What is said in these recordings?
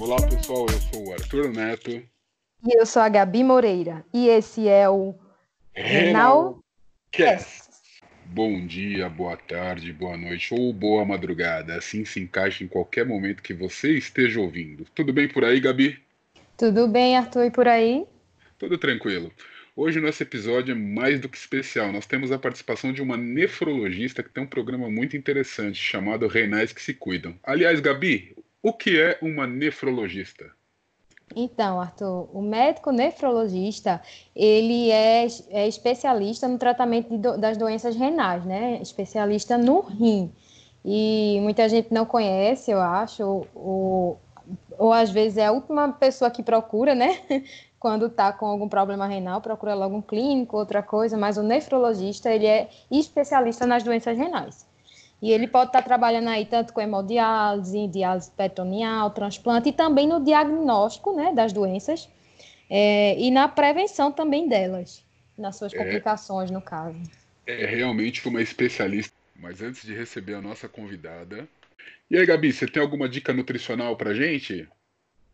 Olá pessoal, eu sou o Arthur Neto. E eu sou a Gabi Moreira. E esse é o Renal Cast. Bom dia, boa tarde, boa noite ou boa madrugada. Assim se encaixa em qualquer momento que você esteja ouvindo. Tudo bem por aí, Gabi? Tudo bem, Arthur, e por aí? Tudo tranquilo. Hoje nosso episódio é mais do que especial. Nós temos a participação de uma nefrologista que tem um programa muito interessante chamado Renais que se Cuidam. Aliás, Gabi, o que é uma nefrologista? Então, Arthur, o médico nefrologista, ele é, é especialista no tratamento das doenças renais, né? Especialista no rim. E muita gente não conhece, eu acho, ou, ou às vezes é a última pessoa que procura, né? Quando está com algum problema renal, procura logo um clínico, outra coisa, mas o nefrologista, ele é especialista nas doenças renais. E ele pode estar trabalhando aí tanto com hemodiálise, diálise peritoneal, transplante e também no diagnóstico né, das doenças é, e na prevenção também delas, nas suas é, complicações, no caso. É realmente uma especialista. Mas antes de receber a nossa convidada. E aí, Gabi, você tem alguma dica nutricional para gente?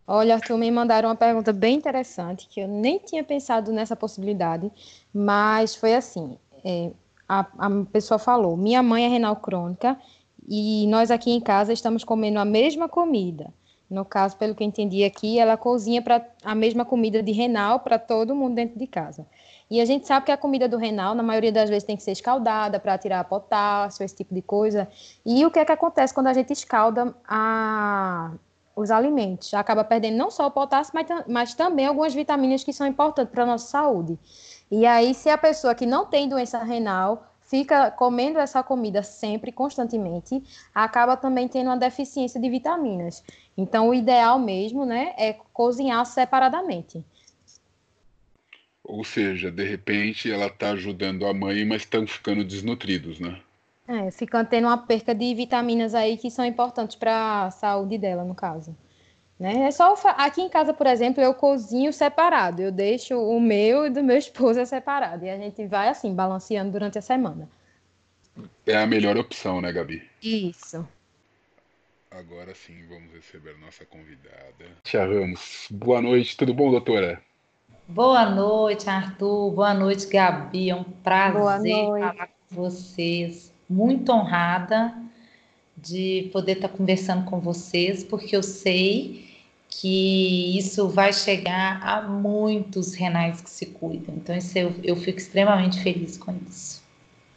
Olha, Arthur, me mandaram uma pergunta bem interessante, que eu nem tinha pensado nessa possibilidade, mas foi assim: é, a, a pessoa falou, minha mãe é renal crônica e nós aqui em casa estamos comendo a mesma comida. No caso, pelo que eu entendi aqui, ela cozinha para a mesma comida de renal para todo mundo dentro de casa. E a gente sabe que a comida do renal, na maioria das vezes, tem que ser escaldada para tirar potássio, esse tipo de coisa. E o que é que acontece quando a gente escalda a, os alimentos? Acaba perdendo não só o potássio, mas, mas também algumas vitaminas que são importantes para a nossa saúde. E aí, se a pessoa que não tem doença renal fica comendo essa comida sempre, constantemente, acaba também tendo uma deficiência de vitaminas. Então, o ideal mesmo, né, é cozinhar separadamente. Ou seja, de repente ela está ajudando a mãe, mas estão ficando desnutridos, né? É, ficando tendo uma perca de vitaminas aí que são importantes para a saúde dela, no caso. Né? É só aqui em casa, por exemplo, eu cozinho separado. Eu deixo o meu e do meu esposo separado. E a gente vai assim, balanceando durante a semana. É a melhor opção, né, Gabi? Isso. Agora sim, vamos receber nossa convidada. Tia Ramos. Boa noite, tudo bom, doutora? Boa noite, Arthur. Boa noite, Gabi. É um prazer falar com vocês. Muito honrada de poder estar conversando com vocês, porque eu sei que isso vai chegar a muitos renais que se cuidam. Então, eu, eu fico extremamente feliz com isso.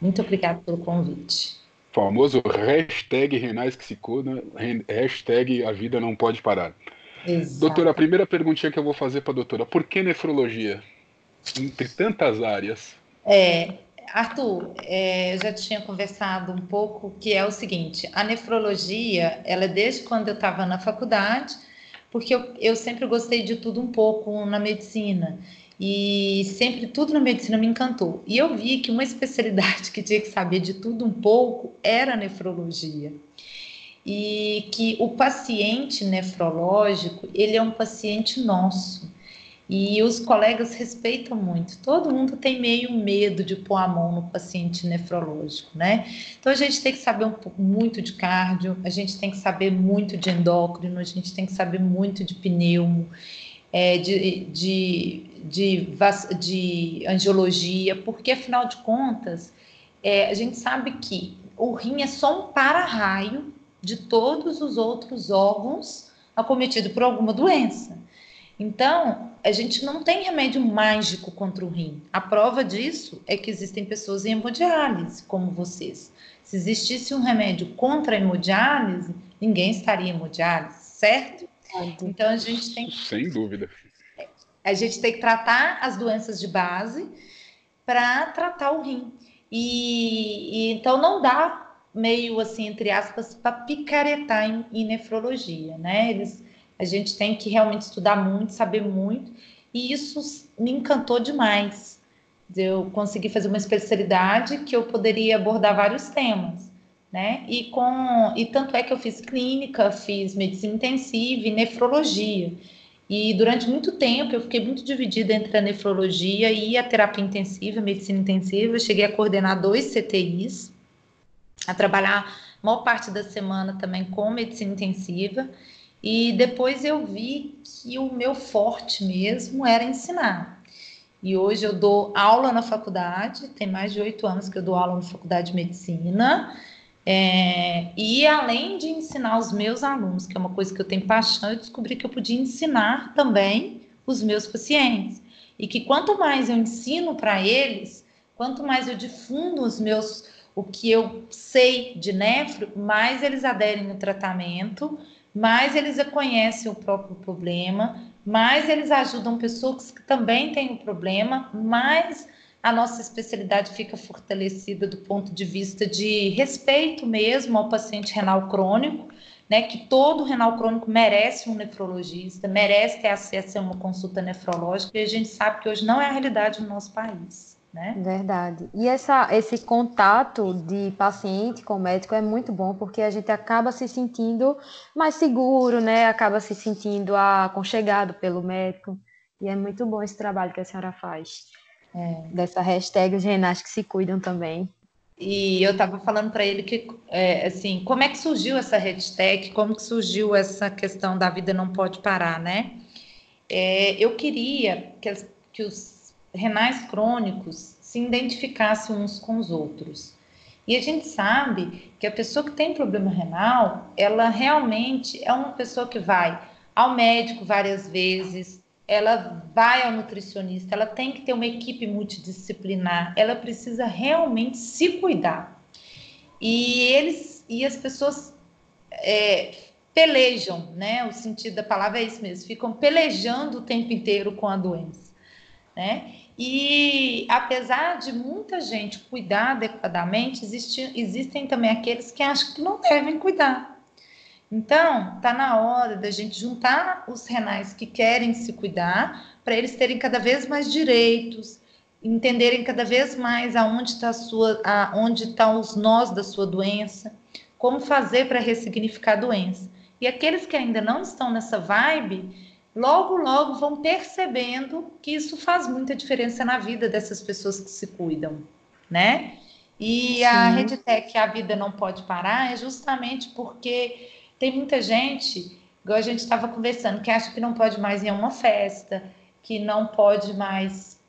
Muito obrigada pelo convite. Famoso hashtag renais que se cuidam, hashtag a vida não pode parar. Exato. Doutora, a primeira perguntinha que eu vou fazer para a doutora, por que nefrologia? Entre tantas áreas. É, Arthur, é, eu já tinha conversado um pouco que é o seguinte, a nefrologia, ela é desde quando eu estava na faculdade, porque eu, eu sempre gostei de tudo um pouco na medicina. E sempre tudo na medicina me encantou. E eu vi que uma especialidade que tinha que saber de tudo um pouco era a nefrologia. E que o paciente nefrológico, ele é um paciente nosso. E os colegas respeitam muito. Todo mundo tem meio medo de pôr a mão no paciente nefrológico, né? Então a gente tem que saber um pouco, muito de cardio, a gente tem que saber muito de endócrino, a gente tem que saber muito de pneumo, é, de, de, de, de, angiologia, porque afinal de contas, é, a gente sabe que o rim é só um para-raio de todos os outros órgãos acometidos por alguma doença. Então, a gente não tem remédio mágico contra o rim. A prova disso é que existem pessoas em hemodiálise, como vocês. Se existisse um remédio contra a hemodiálise, ninguém estaria em hemodiálise, certo? Então a gente tem sem dúvida. A gente tem que tratar as doenças de base para tratar o rim. E, e, então não dá meio assim entre aspas para picaretar em, em nefrologia, né? Eles a gente tem que realmente estudar muito, saber muito, e isso me encantou demais. Eu consegui fazer uma especialidade que eu poderia abordar vários temas, né? E com e tanto é que eu fiz clínica, fiz medicina intensiva e nefrologia. E durante muito tempo eu fiquei muito dividida entre a nefrologia e a terapia intensiva, a medicina intensiva. Eu cheguei a coordenar dois CTIs, a trabalhar a maior parte da semana também com medicina intensiva E depois eu vi que o meu forte mesmo era ensinar. E hoje eu dou aula na faculdade, tem mais de oito anos que eu dou aula na faculdade de medicina. É, e além de ensinar os meus alunos, que é uma coisa que eu tenho paixão, eu descobri que eu podia ensinar também os meus pacientes. E que quanto mais eu ensino para eles, quanto mais eu difundo os meus o que eu sei de nefro, mais eles aderem no tratamento mais eles conhecem o próprio problema, mais eles ajudam pessoas que também têm o problema, mais a nossa especialidade fica fortalecida do ponto de vista de respeito mesmo ao paciente renal crônico, né, que todo renal crônico merece um nefrologista, merece ter acesso a uma consulta nefrológica, e a gente sabe que hoje não é a realidade no nosso país né? Verdade. E essa, esse contato de paciente com médico é muito bom, porque a gente acaba se sentindo mais seguro, né? Acaba se sentindo aconchegado pelo médico. E é muito bom esse trabalho que a senhora faz. É, dessa hashtag os renais que se cuidam também. E eu estava falando para ele que, é, assim, como é que surgiu essa hashtag, como que surgiu essa questão da vida não pode parar, né? É, eu queria que, que os renais crônicos se identificassem uns com os outros. E a gente sabe que a pessoa que tem problema renal, ela realmente é uma pessoa que vai ao médico várias vezes, ela vai ao nutricionista, ela tem que ter uma equipe multidisciplinar, ela precisa realmente se cuidar. E eles e as pessoas é, pelejam, né? O sentido da palavra é isso mesmo, ficam pelejando o tempo inteiro com a doença, né? E apesar de muita gente cuidar adequadamente, existe, existem também aqueles que acham que não devem cuidar. Então, está na hora da gente juntar os renais que querem se cuidar, para eles terem cada vez mais direitos, entenderem cada vez mais aonde está aonde estão os nós da sua doença, como fazer para ressignificar a doença. E aqueles que ainda não estão nessa vibe, logo, logo vão percebendo que isso faz muita diferença na vida dessas pessoas que se cuidam, né? E Sim. a RedTech, a vida não pode parar, é justamente porque tem muita gente, igual a gente estava conversando, que acha que não pode mais ir a uma festa, que não pode mais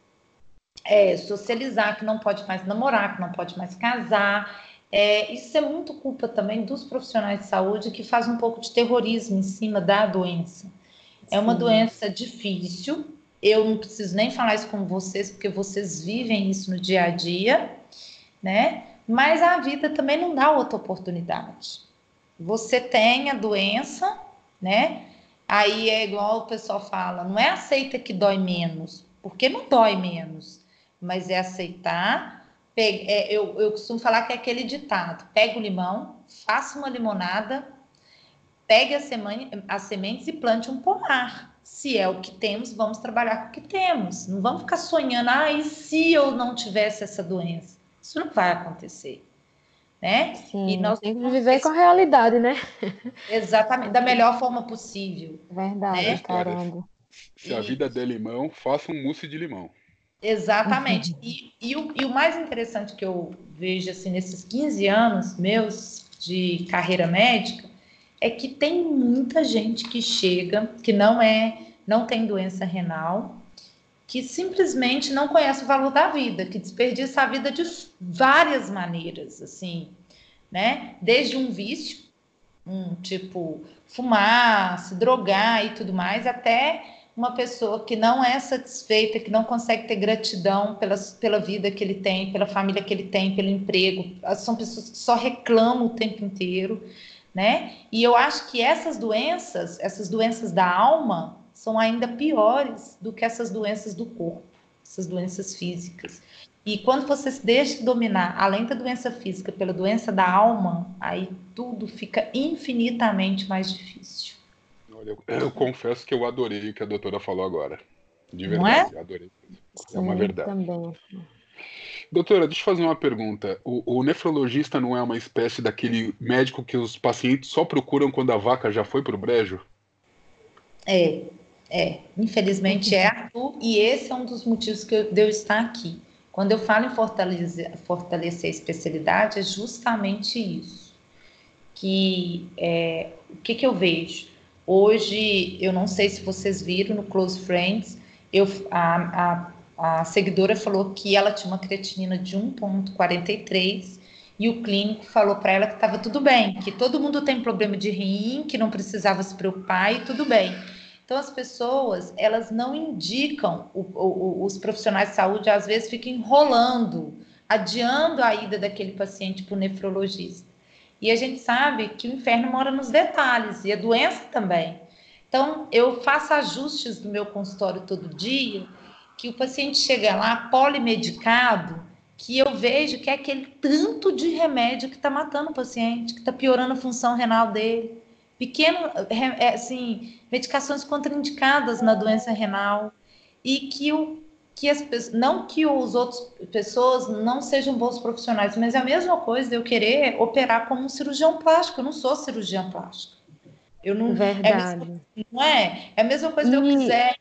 é, socializar, que não pode mais namorar, que não pode mais casar. É, isso é muito culpa também dos profissionais de saúde que fazem um pouco de terrorismo em cima da doença. É uma Sim. doença difícil. Eu não preciso nem falar isso com vocês, porque vocês vivem isso no dia a dia, né? Mas a vida também não dá outra oportunidade. Você tem a doença, né? Aí é igual o pessoal fala, não é aceita que dói menos, porque não dói menos, mas é aceitar. É, eu, eu costumo falar que é aquele ditado: pega o limão, faça uma limonada, pegue as, as sementes e plante um pomar. Se é o que temos, vamos trabalhar com o que temos. Não vamos ficar sonhando, ah, e se eu não tivesse essa doença? Isso não vai acontecer. Né? Sim, e nós temos que viver com a realidade, né? Exatamente, da melhor forma possível. Verdade, né? caramba. Se a vida der limão, faça um mousse de limão. Exatamente. E, e, o, e o mais interessante que eu vejo assim, nesses 15 anos meus de carreira médica é que tem muita gente que chega, que não é, não tem doença renal, que simplesmente não conhece o valor da vida, que desperdiça a vida de várias maneiras, assim, né? Desde um vício, um tipo fumar, se drogar e tudo mais, até uma pessoa que não é satisfeita, que não consegue ter gratidão pela, pela vida que ele tem, pela família que ele tem, pelo emprego. São pessoas que só reclamam o tempo inteiro né? E eu acho que essas doenças, essas doenças da alma, são ainda piores do que essas doenças do corpo, essas doenças físicas. E quando você se deixa dominar, além da doença física, pela doença da alma, aí tudo fica infinitamente mais difícil. Olha, eu, eu confesso que eu adorei o que a doutora falou agora. De verdade, Não é? adorei. É uma verdade. Também. Doutora, deixa eu fazer uma pergunta. O, o, nefrologista não é uma espécie daquele médico que os pacientes só procuram quando a vaca já foi para o brejo? É, é. Infelizmente é, e esse é um dos motivos que eu, de eu estar aqui. Quando eu falo em fortalecer, fortalecer a especialidade, é justamente isso. Que é, o que, que eu vejo? Hoje, eu não sei se vocês viram no Close Friends, eu, a, a, a seguidora falou que ela tinha uma creatinina de 1,43 e o clínico falou para ela que estava tudo bem, que todo mundo tem problema de rim, que não precisava se preocupar e tudo bem. Então, as pessoas, elas não indicam, o, o, os profissionais de saúde às vezes ficam enrolando, adiando a ida daquele paciente para o nefrologista. E a gente sabe que o inferno mora nos detalhes e a doença também. Então, eu faço ajustes no meu consultório todo dia, que o paciente chega lá polimedicado, que eu vejo que é aquele tanto de remédio que está matando o paciente, que está piorando a função renal dele. Pequeno, é, assim, medicações contraindicadas na doença renal. E que o que as não que os outros pessoas não sejam bons profissionais, mas é a mesma coisa de eu querer operar como um cirurgião plástico. Eu não sou cirurgião plástico. Eu não. Verdade. É mesma, não é? É a mesma coisa de eu quiser.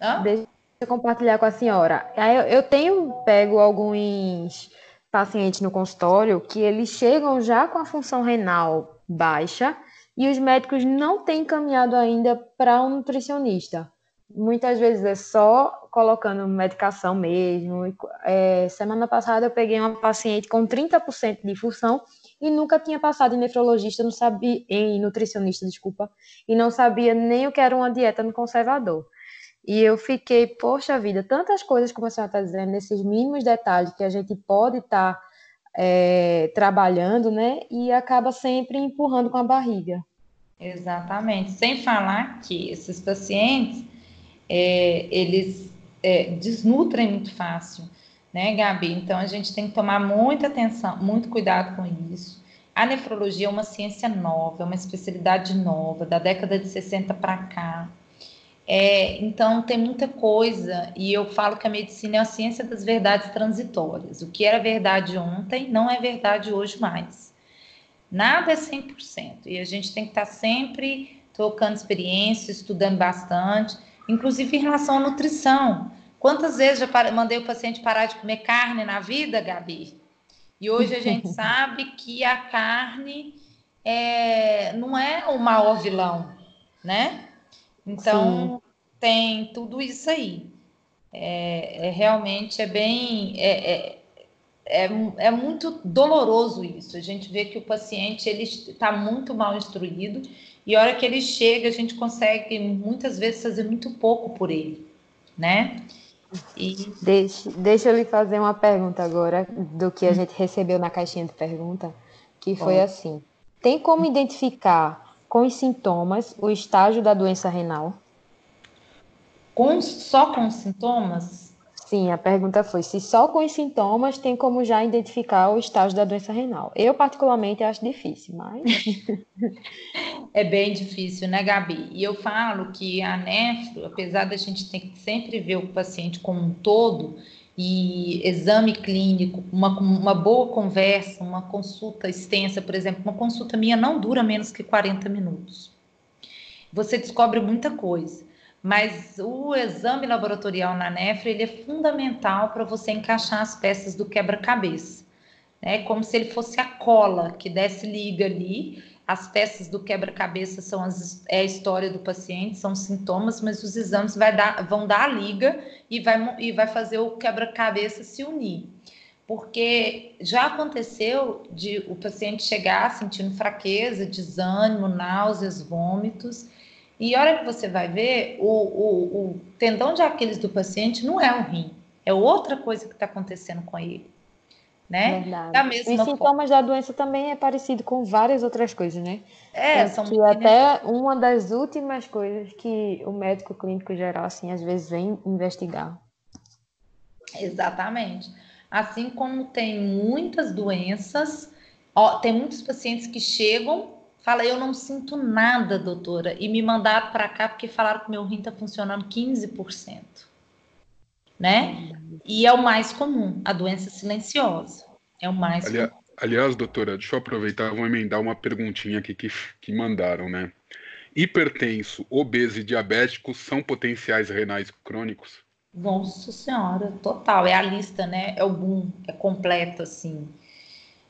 Hã? Deixa compartilhar com a senhora. Eu, tenho pego alguns pacientes no consultório que eles chegam já com a função renal baixa e os médicos não têm encaminhado ainda para um nutricionista. Muitas vezes é só colocando medicação mesmo. É, semana passada eu peguei uma paciente com 30% de função e nunca tinha passado em nefrologista, não sabia, em nutricionista, desculpa, e não sabia nem o que era uma dieta no conservador. E eu fiquei, poxa vida, tantas coisas, como a senhora está dizendo, nesses mínimos detalhes que a gente pode estar tá, é, trabalhando, né? E acaba sempre empurrando com a barriga. Exatamente. Sem falar que esses pacientes, é, eles é, desnutrem muito fácil, né, Gabi? Então a gente tem que tomar muita atenção, muito cuidado com isso. A nefrologia é uma ciência nova, é uma especialidade nova, da década de 60 para cá. É, então tem muita coisa, e eu falo que a medicina é a ciência das verdades transitórias. O que era verdade ontem não é verdade hoje mais. Nada é 100%, e a gente tem que estar sempre trocando experiência, estudando bastante inclusive em relação à nutrição. Quantas vezes já mandei o paciente parar de comer carne na vida, Gabi? E hoje a gente sabe que a carne é, não é o maior vilão, né? Então Sim. tem tudo isso aí. É, é realmente é bem é, é, é, é, muito doloroso isso. A gente vê que o paciente ele está muito mal instruído e a hora que ele chega, a gente consegue muitas vezes fazer muito pouco por ele, né? E... Deixa, deixa eu lhe fazer uma pergunta agora do que a gente recebeu na caixinha de pergunta, que foi Bom. assim: tem como identificar com os sintomas o estágio da doença renal? Com, só com os sintomas? Sim, a pergunta foi se só com os sintomas tem como já identificar o estágio da doença renal. Eu, particularmente, acho difícil, mas. é bem difícil, né, Gabi? E eu falo que a nefro, apesar da gente ter que sempre ver o paciente como um todo, e exame clínico, uma, uma boa conversa, uma consulta extensa, por exemplo, uma consulta minha não dura menos que 40 minutos. Você descobre muita coisa mas o exame laboratorial na nefra ele é fundamental para você encaixar as peças do quebra-cabeça. É né? como se ele fosse a cola que desce liga ali. As peças do quebra-cabeça são as, é a história do paciente, são sintomas, mas os exames dar, vão dar a liga e vai, e vai fazer o quebra-cabeça se unir. Porque já aconteceu de o paciente chegar sentindo fraqueza, desânimo, náuseas, vômitos, e a hora que você vai ver, o, o, o tendão de Aquiles do paciente não é o rim, é outra coisa que está acontecendo com ele. Né? Verdade. Da mesma Os sintomas da doença também é parecido com várias outras coisas, né? É, são que até uma das últimas coisas que o médico clínico geral, assim, às vezes vem investigar. Exatamente. Assim como tem muitas doenças, ó, tem muitos pacientes que chegam Fala, eu não sinto nada, doutora. E me mandaram para cá porque falaram que meu rim está funcionando 15%. Né? E é o mais comum, a doença silenciosa. É o mais Ali, comum. Aliás, doutora, deixa eu aproveitar, vou emendar uma perguntinha aqui que, que mandaram, né? Hipertenso, obeso e diabético são potenciais renais crônicos? Nossa senhora, total. É a lista, né? É o boom, é completo, assim.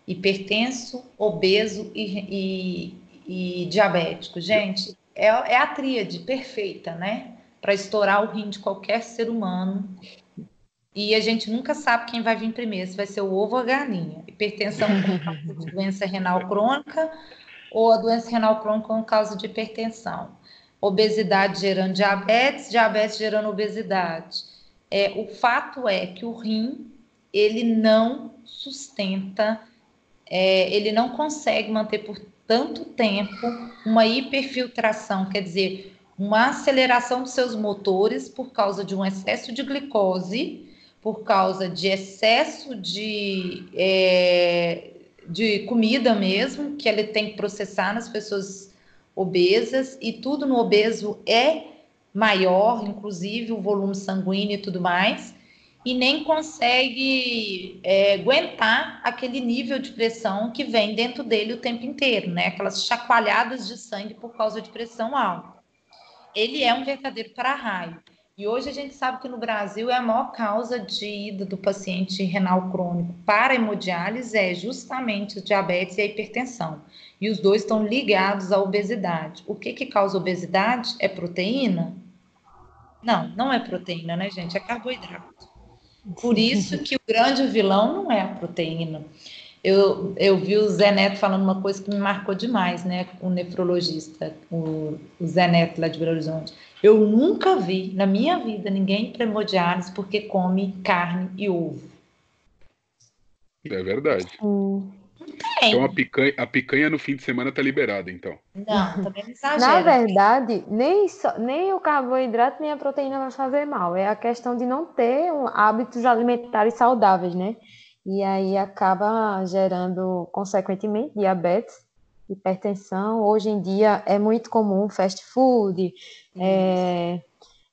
Hipertenso, obeso e, e e diabético. Gente, é, é a tríade perfeita, né? Para estourar o rim de qualquer ser humano. E a gente nunca sabe quem vai vir primeiro, se vai ser o ovo ou a galinha. Hipertensão por causa de doença renal crônica ou a doença renal crônica com causa de hipertensão. Obesidade gerando diabetes, diabetes gerando obesidade. É, o fato é que o rim ele não sustenta, é, ele não consegue manter por tanto tempo uma hiperfiltração, quer dizer, uma aceleração dos seus motores por causa de um excesso de glicose, por causa de excesso de, é, de comida mesmo, que ele tem que processar nas pessoas obesas, e tudo no obeso é maior, inclusive o volume sanguíneo e tudo mais e nem consegue é, aguentar aquele nível de pressão que vem dentro dele o tempo inteiro, né? Aquelas chacoalhadas de sangue por causa de pressão alta. Ele é um verdadeiro para-raio. E hoje a gente sabe que no Brasil é a maior causa de ida do paciente renal crônico para hemodiálise é justamente o diabetes e a hipertensão. E os dois estão ligados à obesidade. O que, que causa obesidade? É proteína? Não, não é proteína, né, gente? É carboidrato. Por isso que o grande vilão não é a proteína. Eu, eu vi o Zé Neto falando uma coisa que me marcou demais, né? O nefrologista, o, o Zé Neto lá de Belo Horizonte. Eu nunca vi na minha vida ninguém hemodiálise porque come carne e ovo. É verdade. Hum. Então a picanha, a picanha no fim de semana tá liberada, então. Não, também não exagera. Na verdade, nem, só, nem o carboidrato nem a proteína vai fazer mal. É a questão de não ter um, hábitos alimentares saudáveis, né? E aí acaba gerando, consequentemente, diabetes, hipertensão. Hoje em dia é muito comum fast food, é,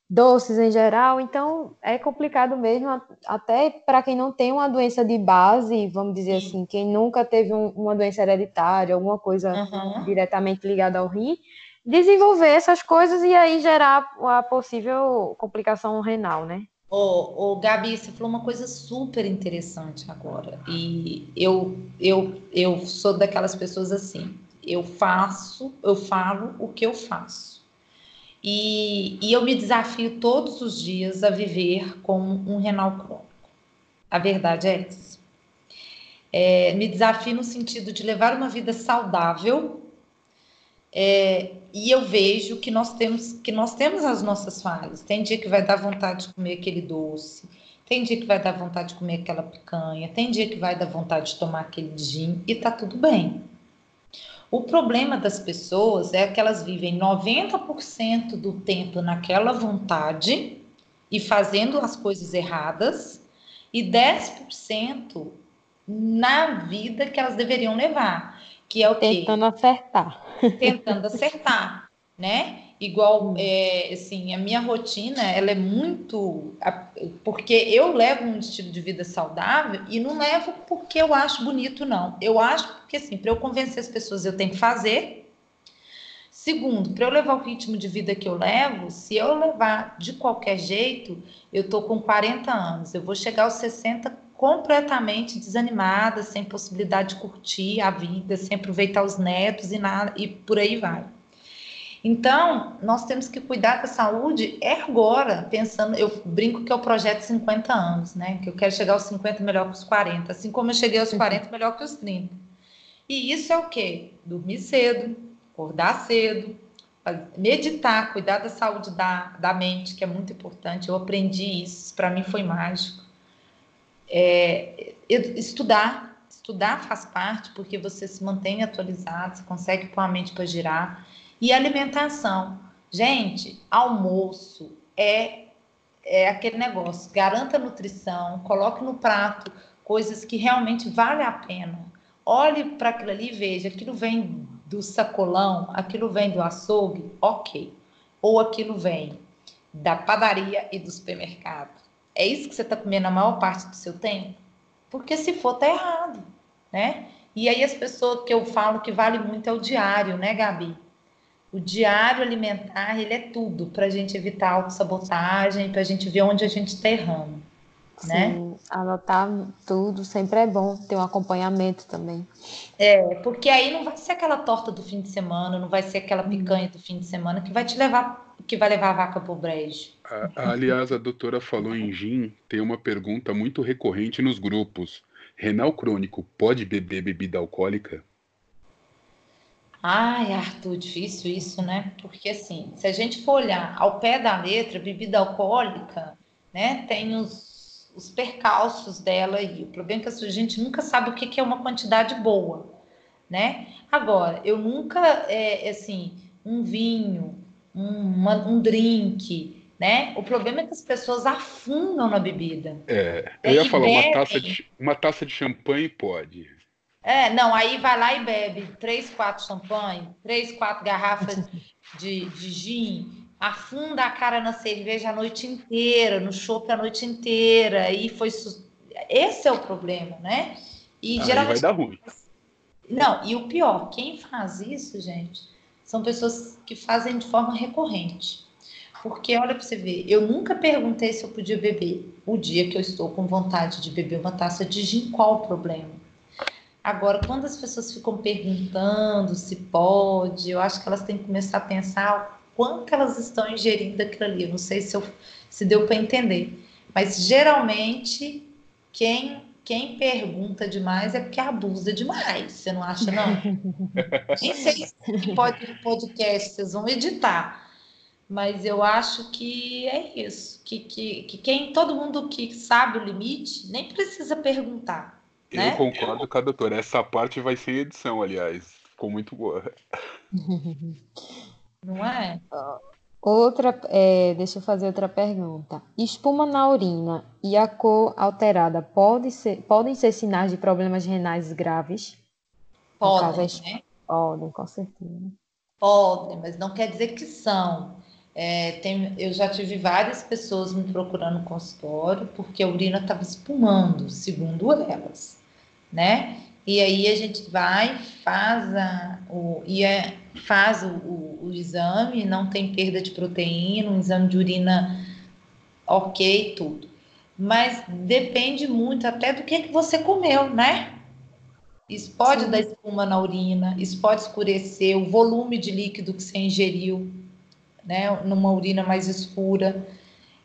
doces em geral, então é complicado mesmo, até para quem não tem uma doença de base, vamos dizer Sim. assim, quem nunca teve um, uma doença hereditária, alguma coisa uhum. diretamente ligada ao rim, desenvolver essas coisas e aí gerar a possível complicação renal, né? Ô, Gabi, você falou uma coisa super interessante agora. E eu, eu, eu sou daquelas pessoas assim. Eu faço, eu falo o que eu faço. E, e eu me desafio todos os dias a viver com um renal crônico. A verdade é essa. É, me desafio no sentido de levar uma vida saudável é, e eu vejo que nós temos que nós temos as nossas falhas. Tem dia que vai dar vontade de comer aquele doce, tem dia que vai dar vontade de comer aquela picanha, tem dia que vai dar vontade de tomar aquele gin e tá tudo bem. O problema das pessoas é que elas vivem 90% do tempo naquela vontade e fazendo as coisas erradas e 10% na vida que elas deveriam levar, que é o quê? Tentando acertar. Tentando acertar, né? igual é, assim a minha rotina ela é muito porque eu levo um estilo de vida saudável e não levo porque eu acho bonito não eu acho porque assim para eu convencer as pessoas eu tenho que fazer segundo para eu levar o ritmo de vida que eu levo se eu levar de qualquer jeito eu tô com 40 anos eu vou chegar aos 60 completamente desanimada sem possibilidade de curtir a vida sem aproveitar os netos e nada e por aí vai então, nós temos que cuidar da saúde é agora, pensando, eu brinco que é o projeto 50 anos, né? Que eu quero chegar aos 50 melhor que os 40, assim como eu cheguei aos 40 melhor que os 30. E isso é o quê? Dormir cedo, acordar cedo, meditar, cuidar da saúde da, da mente, que é muito importante. Eu aprendi isso, para mim foi mágico. É, estudar, estudar faz parte, porque você se mantém atualizado, você consegue pôr a mente para girar. E alimentação. Gente, almoço é, é aquele negócio. Garanta nutrição, coloque no prato coisas que realmente valem a pena. Olhe para aquilo ali e veja, aquilo vem do sacolão, aquilo vem do açougue, ok. Ou aquilo vem da padaria e do supermercado. É isso que você está comendo a maior parte do seu tempo? Porque se for, tá errado, né? E aí as pessoas que eu falo que vale muito é o diário, né, Gabi? O diário alimentar, ele é tudo para a gente evitar autossabotagem, para a gente ver onde a gente está errando. né? Sim, anotar tudo sempre é bom, ter um acompanhamento também. É, porque aí não vai ser aquela torta do fim de semana, não vai ser aquela uhum. picanha do fim de semana que vai te levar, que vai levar a vaca pro brejo. Aliás, a doutora falou em gin, tem uma pergunta muito recorrente nos grupos. Renal crônico pode beber bebida alcoólica? Ai, Arthur, difícil isso, né? Porque assim, se a gente for olhar ao pé da letra, bebida alcoólica, né, tem os, os percalços dela e o problema é que a gente nunca sabe o que é uma quantidade boa, né? Agora, eu nunca, é, assim, um vinho, um, uma, um drink, né? O problema é que as pessoas afundam na bebida. É, eu ia falar, uma taça, de, uma taça de champanhe pode. É, não, aí vai lá e bebe três, quatro champanhe, três, quatro garrafas de, de gin, afunda a cara na cerveja a noite inteira, no chopp a noite inteira, e foi. Esse é o problema, né? E aí geralmente. Vai dar ruim. Não, e o pior, quem faz isso, gente, são pessoas que fazem de forma recorrente. Porque, olha para você ver, eu nunca perguntei se eu podia beber o dia que eu estou com vontade de beber uma taça de gin, qual o problema? Agora, quando as pessoas ficam perguntando se pode, eu acho que elas têm que começar a pensar quanto elas estão ingerindo aquilo ali. Eu não sei se, eu, se deu para entender. Mas geralmente, quem, quem pergunta demais é porque abusa demais. Você não acha, não? Nem sei se pode podcast, vocês vão editar. Mas eu acho que é isso. Que, que, que quem, todo mundo que sabe o limite nem precisa perguntar eu né? concordo com a doutora. Essa parte vai ser edição, aliás. Ficou muito boa. Não é? Outra, é, deixa eu fazer outra pergunta. Espuma na urina e a cor alterada pode ser, podem ser sinais de problemas renais graves? Podem, né? Podem, com certeza. Podem, mas não quer dizer que são. É, tem, eu já tive várias pessoas me procurando no consultório porque a urina estava espumando, segundo elas né? E aí a gente vai, faz, a, o, e é, faz o, o, o, exame, não tem perda de proteína, um exame de urina ok, tudo. Mas depende muito até do que, que você comeu, né? Isso pode Sim. dar espuma na urina, isso pode escurecer o volume de líquido que você ingeriu, né? Numa urina mais escura.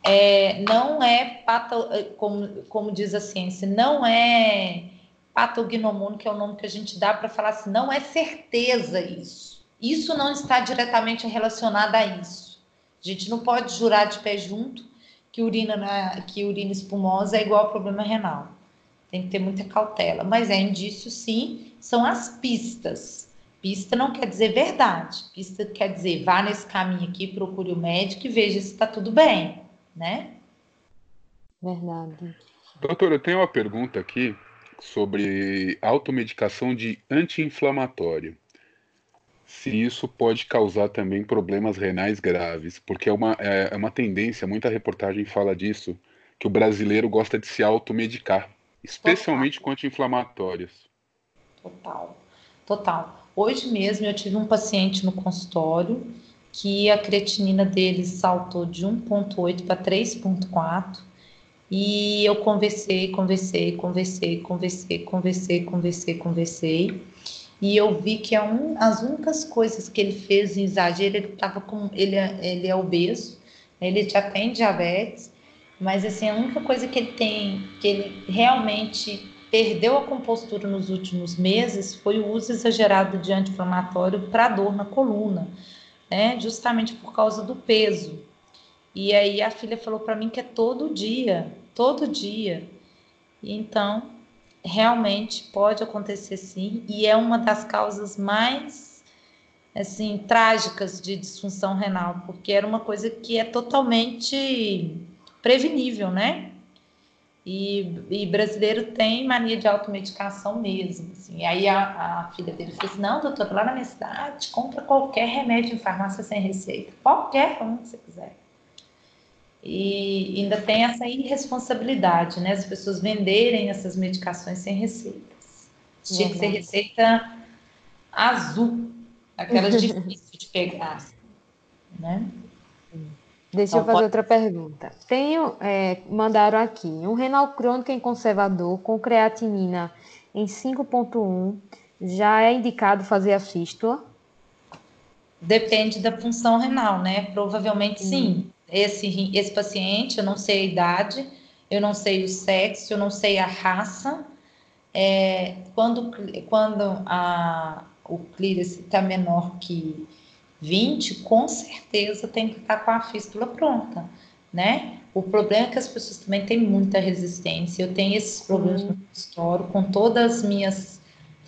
É, não é, pato, como, como diz a ciência, não é patognomônio, que é o nome que a gente dá para falar assim, não é certeza isso. Isso não está diretamente relacionado a isso. A gente não pode jurar de pé junto que urina, na, que urina espumosa é igual ao problema renal. Tem que ter muita cautela. Mas é indício, sim, são as pistas. Pista não quer dizer verdade. Pista quer dizer, vá nesse caminho aqui, procure o médico e veja se está tudo bem, né? Verdade. Doutora, eu tenho uma pergunta aqui sobre automedicação de anti-inflamatório. Se isso pode causar também problemas renais graves, porque é uma, é, é uma tendência, muita reportagem fala disso, que o brasileiro gosta de se automedicar, especialmente Total. com anti-inflamatórios. Total, total. Hoje mesmo eu tive um paciente no consultório que a creatinina dele saltou de 1,8 para 3,4 e eu conversei, conversei, conversei, conversei, conversei, conversei, conversei. E eu vi que é um, as únicas coisas que ele fez em exagero, ele estava com. Ele, é, ele é obeso, ele já tem diabetes, mas assim, a única coisa que ele tem, que ele realmente perdeu a compostura nos últimos meses foi o uso exagerado de anti-inflamatório para dor na coluna, né? Justamente por causa do peso. E aí a filha falou para mim que é todo dia, todo dia. Então, realmente pode acontecer sim, e é uma das causas mais assim trágicas de disfunção renal, porque era uma coisa que é totalmente prevenível, né? E, e brasileiro tem mania de automedicação mesmo. Assim. E aí a, a, filha dele falou assim: não, doutor, lá na minha cidade, compra qualquer remédio em farmácia sem receita, qualquer um que você quiser. E ainda tem essa irresponsabilidade, né? As pessoas venderem essas medicações sem receitas. Tinha que ser receita azul, aquelas difíceis de pegar, né? Deixa então, eu fazer pode... outra pergunta. Tenho, é, mandaram aqui, um renal crônico em conservador com creatinina em 5.1 já é indicado fazer a fístula? Depende da função renal, né? Provavelmente hum. sim. Esse, esse paciente, eu não sei a idade, eu não sei o sexo, eu não sei a raça. É, quando quando a, o clíris está menor que 20, com certeza tem que estar com a fístula pronta, né? O problema é que as pessoas também têm muita resistência. Eu tenho esses problemas no consultório, com todas as minhas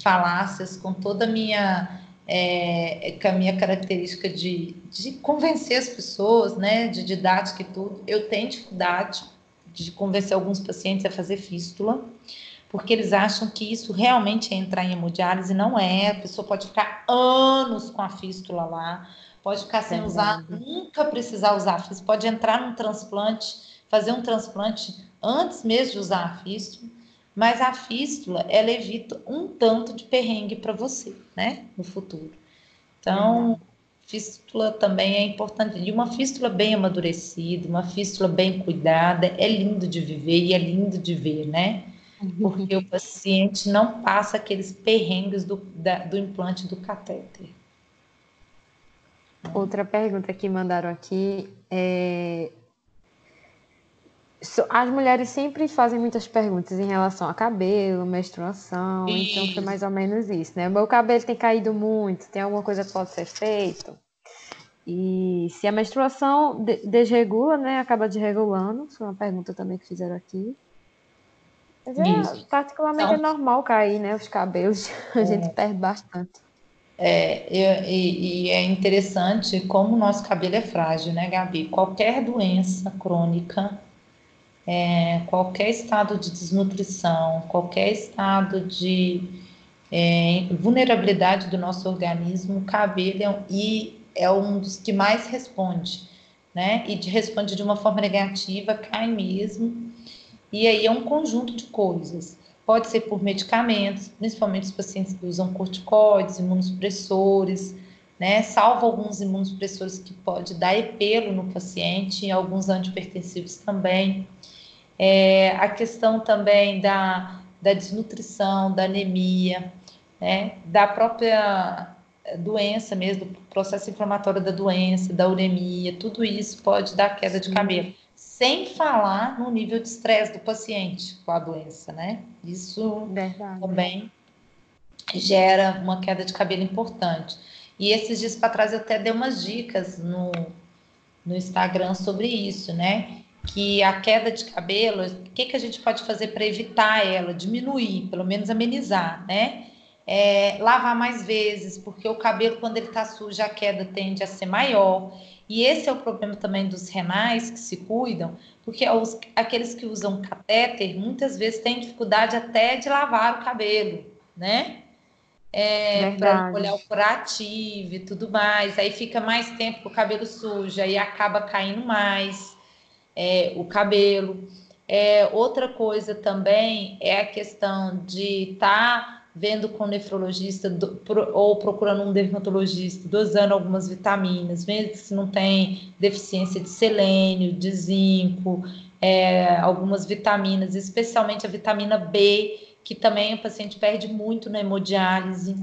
falácias, com toda a minha, é, com a minha característica de, de convencer as pessoas, né, de didática e tudo. Eu tenho dificuldade de convencer alguns pacientes a fazer fístula, porque eles acham que isso realmente é entrar em hemodiálise, não é. A pessoa pode ficar anos com a fístula lá, pode ficar sem usar, nunca precisar usar a fístula, pode entrar num transplante, fazer um transplante antes mesmo de usar a fístula, mas a fístula, ela evita um tanto de perrengue para você, né, no futuro. Então, fístula também é importante. E uma fístula bem amadurecida, uma fístula bem cuidada, é lindo de viver e é lindo de ver, né? Porque o paciente não passa aqueles perrengues do, da, do implante do catéter. Outra pergunta que mandaram aqui é. As mulheres sempre fazem muitas perguntas em relação a cabelo, menstruação, isso. então foi mais ou menos isso, né? Meu cabelo tem caído muito, tem alguma coisa que pode ser feito? E se a menstruação desregula, né? Acaba desregulando, foi uma pergunta também que fizeram aqui. Mas é, particularmente então, é normal cair, né? Os cabelos, a é, gente perde bastante. É, e, e, é interessante como o nosso cabelo é frágil, né, Gabi? Qualquer doença crônica, é, qualquer estado de desnutrição, qualquer estado de é, vulnerabilidade do nosso organismo, o cabelo é, e é um dos que mais responde, né? E responde de uma forma negativa, cai mesmo e aí é um conjunto de coisas. Pode ser por medicamentos, principalmente os pacientes que usam corticoides, imunossupressores, né? Salvo alguns imunossupressores que pode dar epelo no paciente, e alguns antipertensivos também. É, a questão também da, da desnutrição, da anemia, né? Da própria doença mesmo, do processo inflamatório da doença, da uremia, tudo isso pode dar queda de cabelo sem falar no nível de estresse do paciente com a doença, né? Isso Verdade. também gera uma queda de cabelo importante. E esses dias para trás eu até dei umas dicas no, no Instagram sobre isso, né? Que a queda de cabelo, o que, que a gente pode fazer para evitar ela, diminuir, pelo menos amenizar, né? É, lavar mais vezes, porque o cabelo, quando ele está sujo, a queda tende a ser maior. E esse é o problema também dos renais que se cuidam, porque os, aqueles que usam catéter muitas vezes têm dificuldade até de lavar o cabelo, né? É, para olhar o curativo e tudo mais. Aí fica mais tempo com o cabelo sujo, aí acaba caindo mais é, o cabelo. É, outra coisa também é a questão de estar. Tá vendo com o nefrologista do, pro, ou procurando um dermatologista, dosando algumas vitaminas, vendo se não tem deficiência de selênio, de zinco, é, algumas vitaminas, especialmente a vitamina B, que também o paciente perde muito na hemodiálise.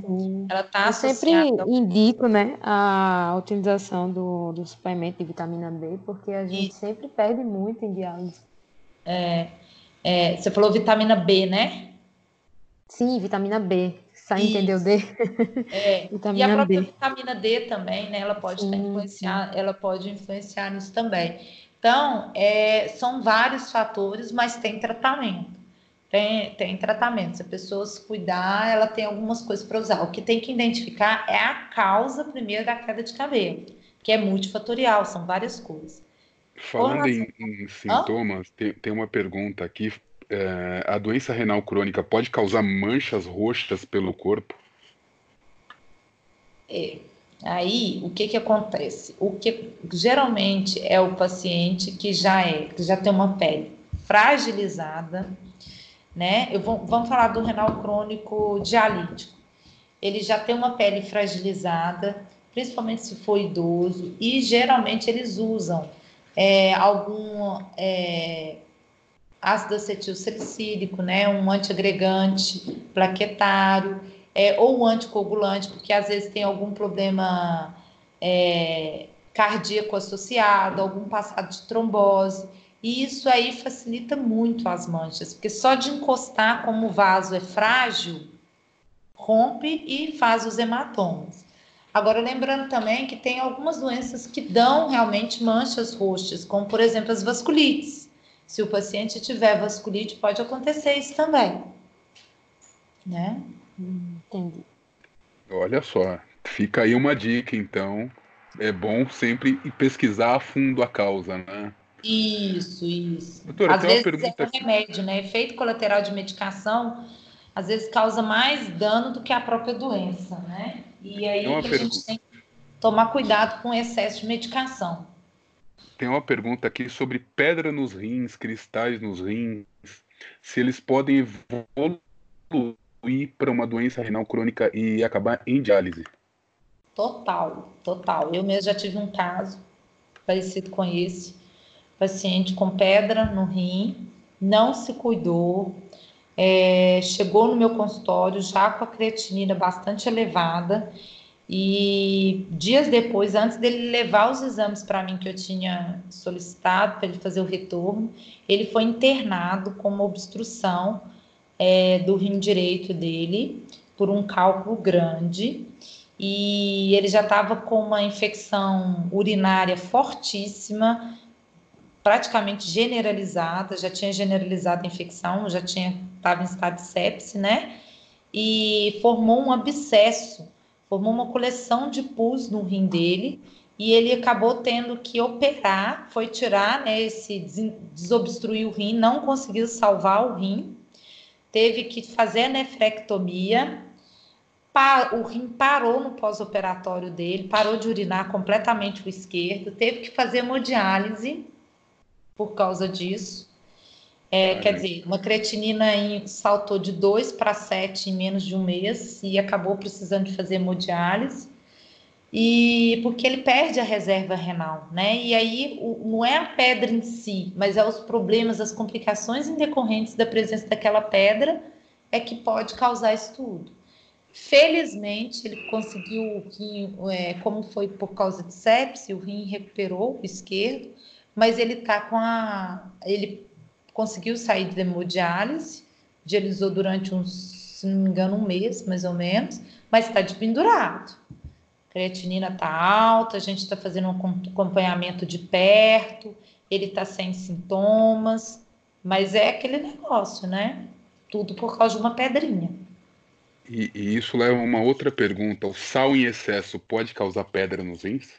Ela tá Eu sempre indico, né, a utilização do, do suplemento de vitamina B, porque a gente e... sempre perde muito em diálise. É, é, você falou vitamina B, né? Sim, vitamina B. Sai, entendeu? D. É. vitamina e a própria B. vitamina D também, né? Ela pode influenciar, ela pode influenciar nisso também. Então, é, são vários fatores, mas tem tratamento. Tem, tem tratamento. Se a pessoa se cuidar, ela tem algumas coisas para usar. O que tem que identificar é a causa primeiro da queda de cabelo, que é multifatorial, são várias coisas. Falando em, em, sintomas, tem, tem uma pergunta aqui é, a doença renal crônica pode causar manchas roxas pelo corpo? É. Aí, o que que acontece? O que geralmente é o paciente que já é, que já tem uma pele fragilizada, né? Eu vou, vamos falar do renal crônico dialítico. Ele já tem uma pele fragilizada, principalmente se for idoso, e geralmente eles usam é, algum é, ácido acetil salicílico, né, um antiagregante plaquetário, é, ou anticoagulante, porque às vezes tem algum problema é, cardíaco associado, algum passado de trombose. E isso aí facilita muito as manchas, porque só de encostar, como o vaso é frágil, rompe e faz os hematomas. Agora, lembrando também que tem algumas doenças que dão realmente manchas roxas, como por exemplo as vasculites. Se o paciente tiver vasculite, pode acontecer isso também. Né? entendi. Olha só, fica aí uma dica, então. É bom sempre pesquisar a fundo a causa, né? Isso, isso. Doutora, às vezes pergunta... é um remédio, né? Efeito colateral de medicação, às vezes causa mais dano do que a própria doença, né? E aí a gente tem que tomar cuidado com o excesso de medicação. Tem uma pergunta aqui sobre pedra nos rins, cristais nos rins, se eles podem evoluir para uma doença renal crônica e acabar em diálise. Total, total. Eu mesmo já tive um caso parecido com esse paciente com pedra no rim, não se cuidou, é, chegou no meu consultório já com a creatinina bastante elevada e dias depois, antes dele levar os exames para mim que eu tinha solicitado para ele fazer o retorno, ele foi internado com uma obstrução é, do rim direito dele por um cálculo grande e ele já estava com uma infecção urinária fortíssima, praticamente generalizada, já tinha generalizado a infecção, já tinha estava em estado de sepse, né? E formou um abscesso, formou uma coleção de pus no rim dele e ele acabou tendo que operar, foi tirar, né, esse desobstruir o rim, não conseguiu salvar o rim, teve que fazer a nefrectomia, o rim parou no pós-operatório dele, parou de urinar completamente o esquerdo, teve que fazer hemodiálise por causa disso. É, quer dizer, uma creatinina em, saltou de 2 para 7 em menos de um mês e acabou precisando de fazer hemodiálise. E porque ele perde a reserva renal, né? E aí o, não é a pedra em si, mas é os problemas, as complicações decorrentes da presença daquela pedra é que pode causar isso tudo. Felizmente, ele conseguiu o rim, é, como foi por causa de sepse, o rim recuperou o esquerdo, mas ele tá com a. Ele conseguiu sair de hemodiálise, dialisou durante uns, se não me engano, um mês, mais ou menos, mas está pendurado. A creatinina está alta, a gente está fazendo um acompanhamento de perto, ele está sem sintomas, mas é aquele negócio, né? Tudo por causa de uma pedrinha. E, e, isso leva a uma outra pergunta: o sal em excesso pode causar pedra nos rins?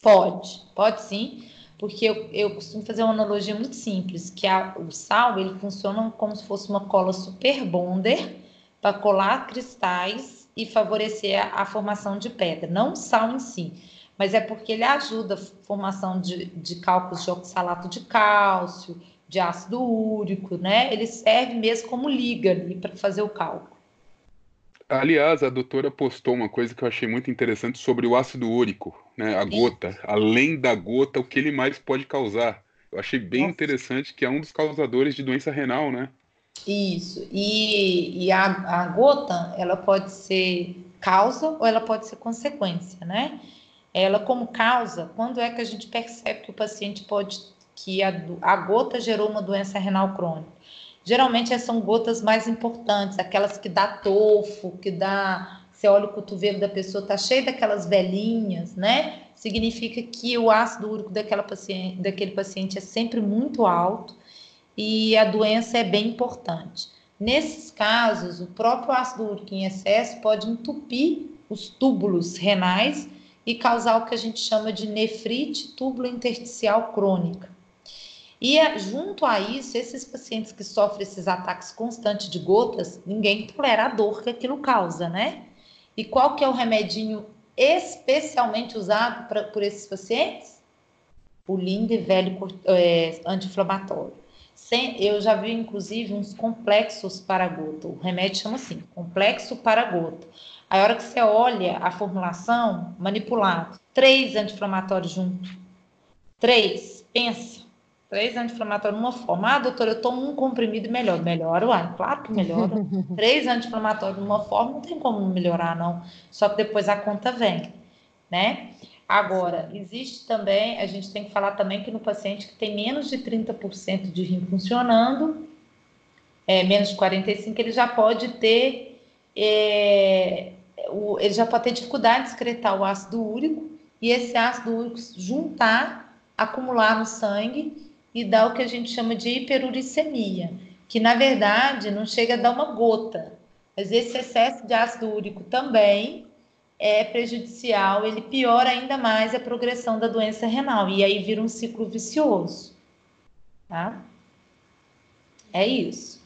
Pode, pode sim, porque eu, eu costumo fazer uma analogia muito simples, que a, o sal ele funciona como se fosse uma cola super bonder para colar cristais e favorecer a, a, formação de pedra, não o sal em si, mas é porque ele ajuda a formação de, de cálculos de oxalato de cálcio, de ácido úrico, né? Ele serve mesmo como liga ali para fazer o cálculo. Aliás, a doutora postou uma coisa que eu achei muito interessante sobre o ácido úrico, né? A gota. Além da gota, o que ele mais pode causar. Eu achei bem Nossa. interessante que é um dos causadores de doença renal, né? Isso. E, e a, a gota, ela pode ser causa ou ela pode ser consequência, né? Ela como causa, quando é que a gente percebe que o paciente pode que a, a gota gerou uma doença renal crônica? Geralmente são gotas mais importantes, aquelas que dá tofo, que dá. Você olha o cotovelo da pessoa, tá cheio daquelas velhinhas, né? Significa que o ácido úrico daquela paciente, daquele paciente é sempre muito alto e a doença é bem importante. Nesses casos, o próprio ácido úrico em excesso pode entupir os túbulos renais e causar o que a gente chama de nefrite túbulo intersticial crônica. E é, junto a isso, esses pacientes que sofrem esses ataques constantes de gotas, ninguém tolera a dor que aquilo causa, né? E qual que é o remedinho especialmente usado pra, por esses pacientes? O lindo e velho é, anti-inflamatório. Eu já vi, inclusive, uns complexos para gota. O remédio chama assim, complexo para gota. Aí, a hora que você olha a formulação, manipulado, três anti-inflamatórios juntos. Três pensa, três anti-inflamatórios numa forma. Ah, doutora, eu tomo um comprimido e melhor. Melhora, uai, claro que melhora. três anti-inflamatórios numa forma, não tem como melhorar, não. Só que depois a conta vem, né? Agora, existe também, a gente tem que falar também que no paciente que tem menos de 30% de rim funcionando, é, menos de 45%, ele já pode ter, é, o, ele já pode ter dificuldade de excretar o ácido úrico, e esse ácido úrico juntar, acumular no sangue e dar o que a gente chama de hiperuricemia, que na verdade não chega a dar uma gota, mas esse excesso de ácido úrico também é prejudicial, ele piora ainda mais a progressão da doença renal e aí vira um ciclo vicioso. Tá? É isso.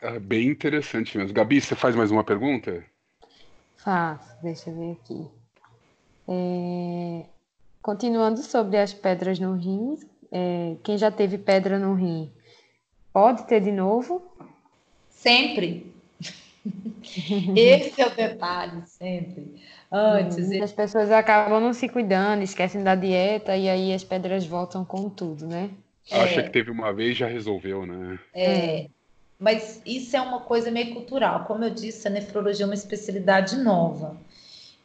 É bem interessante mesmo. Gabi, você faz mais uma pergunta? Faço, deixa eu ver aqui. É... Continuando sobre as pedras no rim, é... quem já teve pedra no rim pode ter de novo? Sempre. Esse é o detalhe, sempre. Antes. Hum, as pessoas acabam não se cuidando, esquecem da dieta e aí as pedras voltam com tudo, né? Acha é. que teve uma vez já resolveu, né? É. Mas isso é uma coisa meio cultural. Como eu disse, a nefrologia é uma especialidade nova.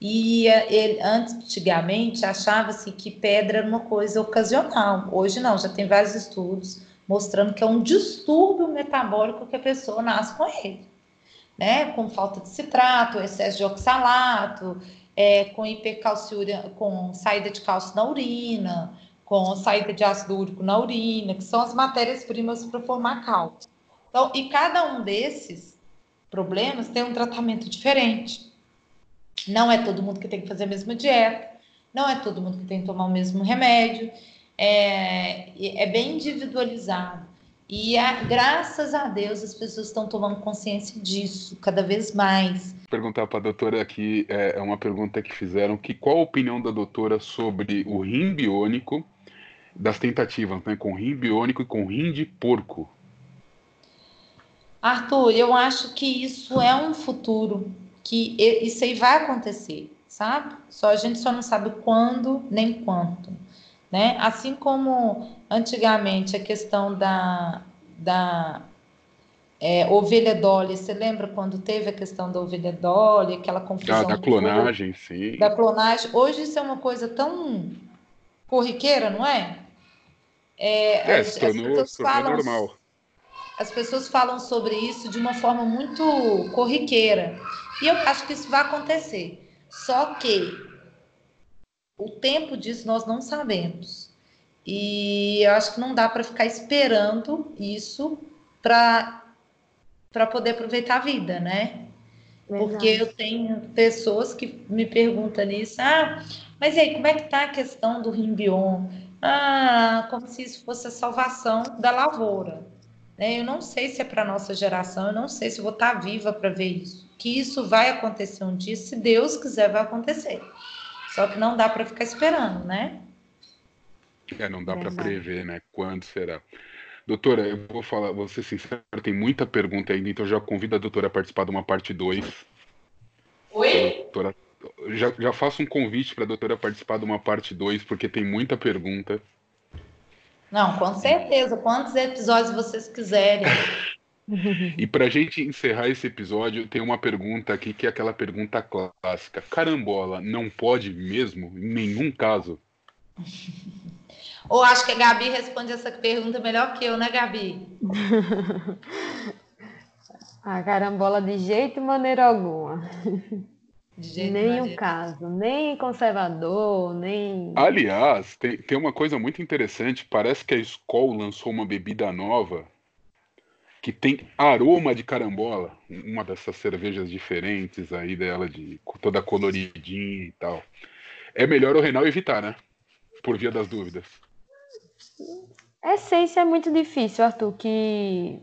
E ele, antes, antigamente, achava-se que pedra era uma coisa ocasional. Hoje não, já tem vários estudos mostrando que é um distúrbio metabólico que a pessoa nasce com ele né? Com falta de citrato, excesso de oxalato, é, com hipercalciúria, com saída de cálcio na urina, com saída de ácido úrico na urina, que são as matérias-primas para formar cálcio. Então, e cada um desses problemas tem um tratamento diferente. Não é todo mundo que tem que fazer a mesma dieta, não é todo mundo que tem que tomar o mesmo remédio, é, é bem individualizado. E a, graças a Deus as pessoas estão tomando consciência disso cada vez mais. Perguntar para a doutora aqui é, é uma pergunta que fizeram que qual a opinião da doutora sobre o rim biônico das tentativas, né, com rim biônico e com rim de porco? Arthur, eu acho que isso é um futuro, que isso aí vai acontecer, sabe? Só a gente só não sabe quando nem quanto. Né? Assim como antigamente a questão da, da é, ovelha Dolly, você lembra quando teve a questão da ovelha Dolly, aquela confusão? Ah, da clonagem, sim. Da clonagem. Hoje isso é uma coisa tão corriqueira, não é? É, é as, se tornou, as falam, normal. As pessoas falam sobre isso de uma forma muito corriqueira. E eu acho que isso vai acontecer. Só que o tempo disso nós não sabemos. E eu acho que não dá para ficar esperando isso para poder aproveitar a vida, né? Verdade. Porque eu tenho pessoas que me perguntam nisso, ah, mas e aí, como é que tá a questão do rimbion? Ah, como se isso fosse a salvação da lavoura. Né? Eu não sei se é para nossa geração, eu não sei se vou estar tá viva para ver isso. Que isso vai acontecer um dia, se Deus quiser, vai acontecer. Só que não dá para ficar esperando, né? É, não dá para prever, né? Quando será? Doutora, eu vou falar, vou ser sincero, tem muita pergunta ainda, então já convido a doutora a participar de uma parte 2. Oi? Doutora, já, já faço um convite para a doutora participar de uma parte 2, porque tem muita pergunta. Não, com certeza. Quantos episódios vocês quiserem. E para a gente encerrar esse episódio, tem uma pergunta aqui que é aquela pergunta clássica: carambola não pode mesmo, em nenhum caso? Ou acho que a Gabi responde essa pergunta melhor que eu, né, Gabi? a carambola de jeito e maneira alguma. nem o caso, nem conservador, nem. Aliás, tem, tem uma coisa muito interessante. Parece que a Skol lançou uma bebida nova que tem aroma de carambola, uma dessas cervejas diferentes aí dela, de toda coloridinha e tal. É melhor o Renal evitar, né? Por via das dúvidas. Essência é muito difícil, Arthur, que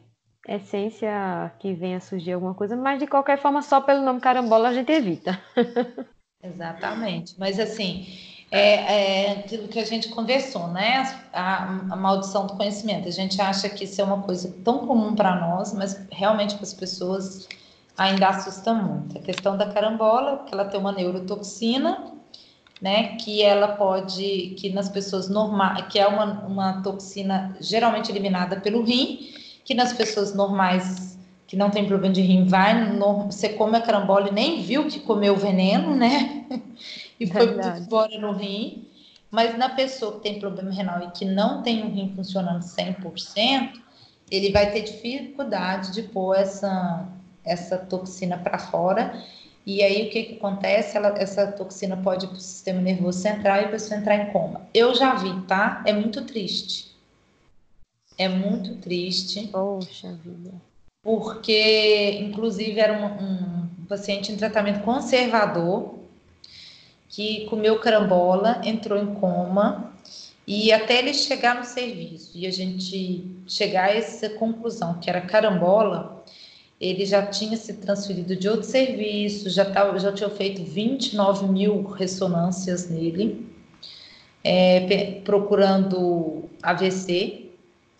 essência que venha surgir alguma coisa, mas de qualquer forma, só pelo nome carambola a gente evita. Exatamente. Mas assim, é, é aquilo que a gente conversou, né? A, a, maldição do conhecimento. A gente acha que isso é uma coisa tão comum para nós, mas realmente para as pessoas ainda assusta muito. A questão da carambola, que ela tem uma neurotoxina né, que ela pode, que nas pessoas normais, que é uma, uma toxina geralmente eliminada pelo rim, que nas pessoas normais que não tem problema de rim vai, no, você come a carambola e nem viu que comeu veneno, né? e foi embora no rim. Mas na pessoa que tem problema renal e que não tem o rim funcionando 100%, ele vai ter dificuldade de pôr essa, essa toxina para fora. E aí o que, que acontece? Ela, essa toxina pode ir para o sistema nervoso central e a pessoa entrar em coma. Eu já vi, tá? É muito triste. É muito triste. Poxa vida. Porque, inclusive, era um, um paciente em tratamento conservador que comeu carambola, entrou em coma e até ele chegar no serviço e a gente chegar a essa conclusão que era carambola, ele já tinha se transferido de outro serviço, já, tava, já tinha feito 29 mil ressonâncias nele, é, procurando AVC,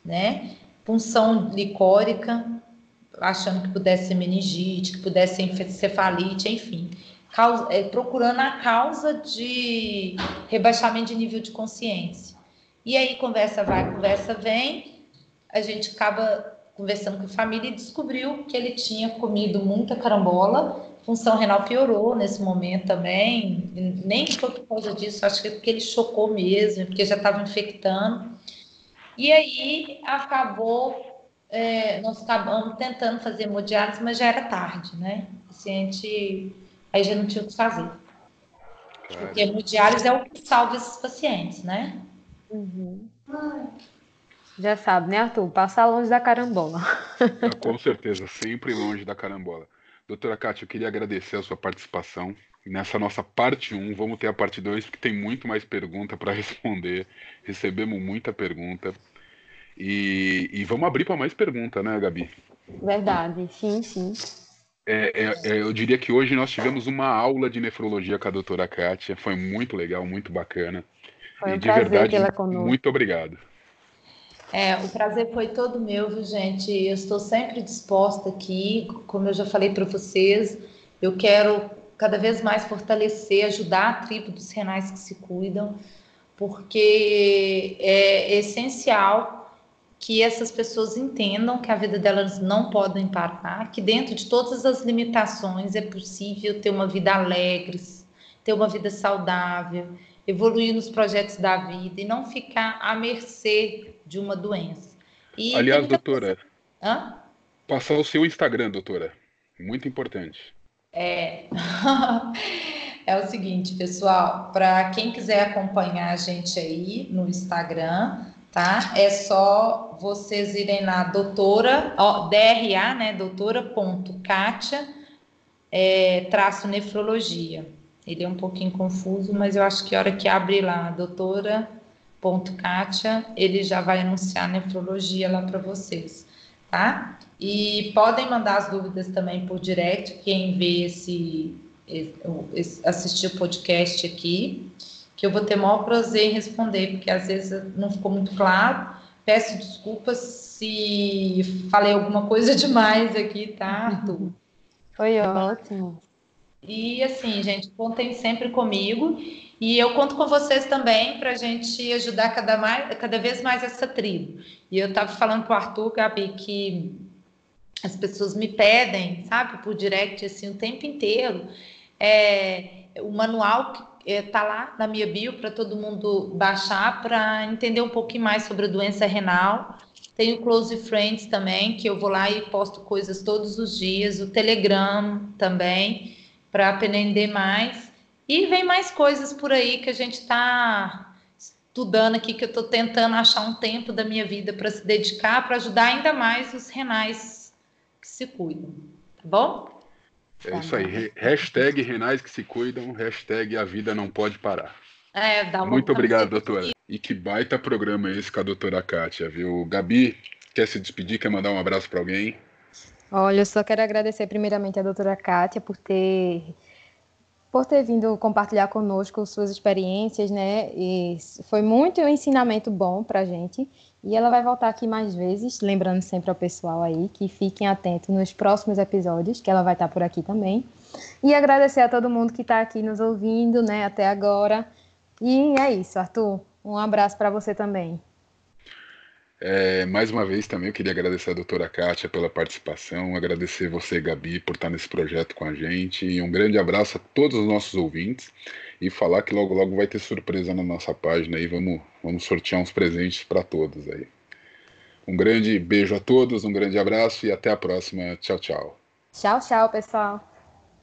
né? Punção licórica, achando que pudesse ser meningite, que pudesse ser encefalite, enfim. Causa, é, procurando a causa de rebaixamento de nível de consciência. E aí, conversa vai, conversa vem, a gente acaba conversando com a família e descobriu que ele tinha comido muita carambola, função renal piorou nesse momento também, nem foi por causa disso, acho que é porque ele chocou mesmo, porque já estava infectando. E aí acabou, é, nós acabamos tentando fazer hemodiálise, mas já era tarde, né? O paciente aí já não tinha o que fazer. Porque hemodiálise é o que salva esses pacientes, né? Uhum. Já sabe, né, Arthur? Passar longe da carambola. Com certeza, sempre longe da carambola. Doutora Kátia, eu queria agradecer a sua participação. Nessa nossa parte 1, vamos ter a parte 2, porque tem muito mais pergunta para responder. Recebemos muita pergunta. E, e vamos abrir para mais pergunta, né, Gabi? Verdade, sim, sim. É, é, é, eu diria que hoje nós tivemos uma aula de nefrologia com a doutora Kátia. Foi muito legal, muito bacana. Foi um de prazer verdade, tê-la conosco. Muito obrigado. É, o prazer foi todo meu, viu, gente? Eu estou sempre disposta aqui, como eu já falei para vocês, eu quero cada vez mais fortalecer, ajudar a tribo dos renais que se cuidam, porque é essencial que essas pessoas entendam que a vida delas não podem parar, que dentro de todas as limitações é possível ter uma vida alegre, ter uma vida saudável, evoluir nos projetos da vida e não ficar à mercê de uma doença. E Aliás, doutora, Hã? passar o seu Instagram, doutora, muito importante. É, é o seguinte, pessoal, para quem quiser acompanhar a gente aí no Instagram, tá? É só vocês irem na doutora, ó, DRA, né, doutora.katia, é, traço nefrologia. Ele é um pouquinho confuso, mas eu acho que a hora que abre lá, doutora ponto Kátia, ele já vai anunciar nefrologia lá para vocês, tá? E podem mandar as dúvidas também por direct, quem vê esse, esse assistir o podcast aqui, que eu vou ter o maior prazer em responder, porque às vezes não ficou muito claro. Peço desculpas se falei alguma coisa demais aqui, tá, Arthur? Foi ótimo. E assim, gente, contem sempre comigo. E eu conto com vocês também para a gente ajudar cada, mais, cada vez mais essa tribo. E eu estava falando para o Arthur, Gabi, que as pessoas me pedem, sabe, por direct, assim, o tempo inteiro. É, o manual que está é, lá na minha bio para todo mundo baixar para entender um pouquinho mais sobre a doença renal. Tem o Close Friends também, que eu vou lá e posto coisas todos os dias. O Telegram também para aprender mais. E vem mais coisas por aí que a gente está estudando aqui, que eu estou tentando achar um tempo da minha vida para se dedicar, para ajudar ainda mais os renais que se cuidam. Tá bom? É isso aí. Hashtag renais que se cuidam, hashtag a vida não pode parar. É, dá uma Muito obrigado, doutora. E que baita programa esse com a doutora Kátia, viu? Gabi, quer se despedir, quer mandar um abraço para alguém? Olha, eu só quero agradecer primeiramente a doutora Kátia por ter por ter vindo compartilhar conosco suas experiências, né? E foi muito um ensinamento bom para a gente. E ela vai voltar aqui mais vezes, lembrando sempre ao pessoal aí que fiquem atentos nos próximos episódios, que ela vai estar por aqui também. E agradecer a todo mundo que está aqui nos ouvindo, né, até agora. E é isso, Arthur. Um abraço para você também. É, mais uma vez também eu queria agradecer a doutora Kátia pela participação, agradecer você, Gabi, por estar nesse projeto com a gente, e um grande abraço a todos os nossos ouvintes, e falar que logo logo vai ter surpresa na nossa página aí, vamos, vamos sortear uns presentes para todos aí. Um grande beijo a todos, um grande abraço e até a próxima. Tchau, tchau. Tchau, tchau, pessoal.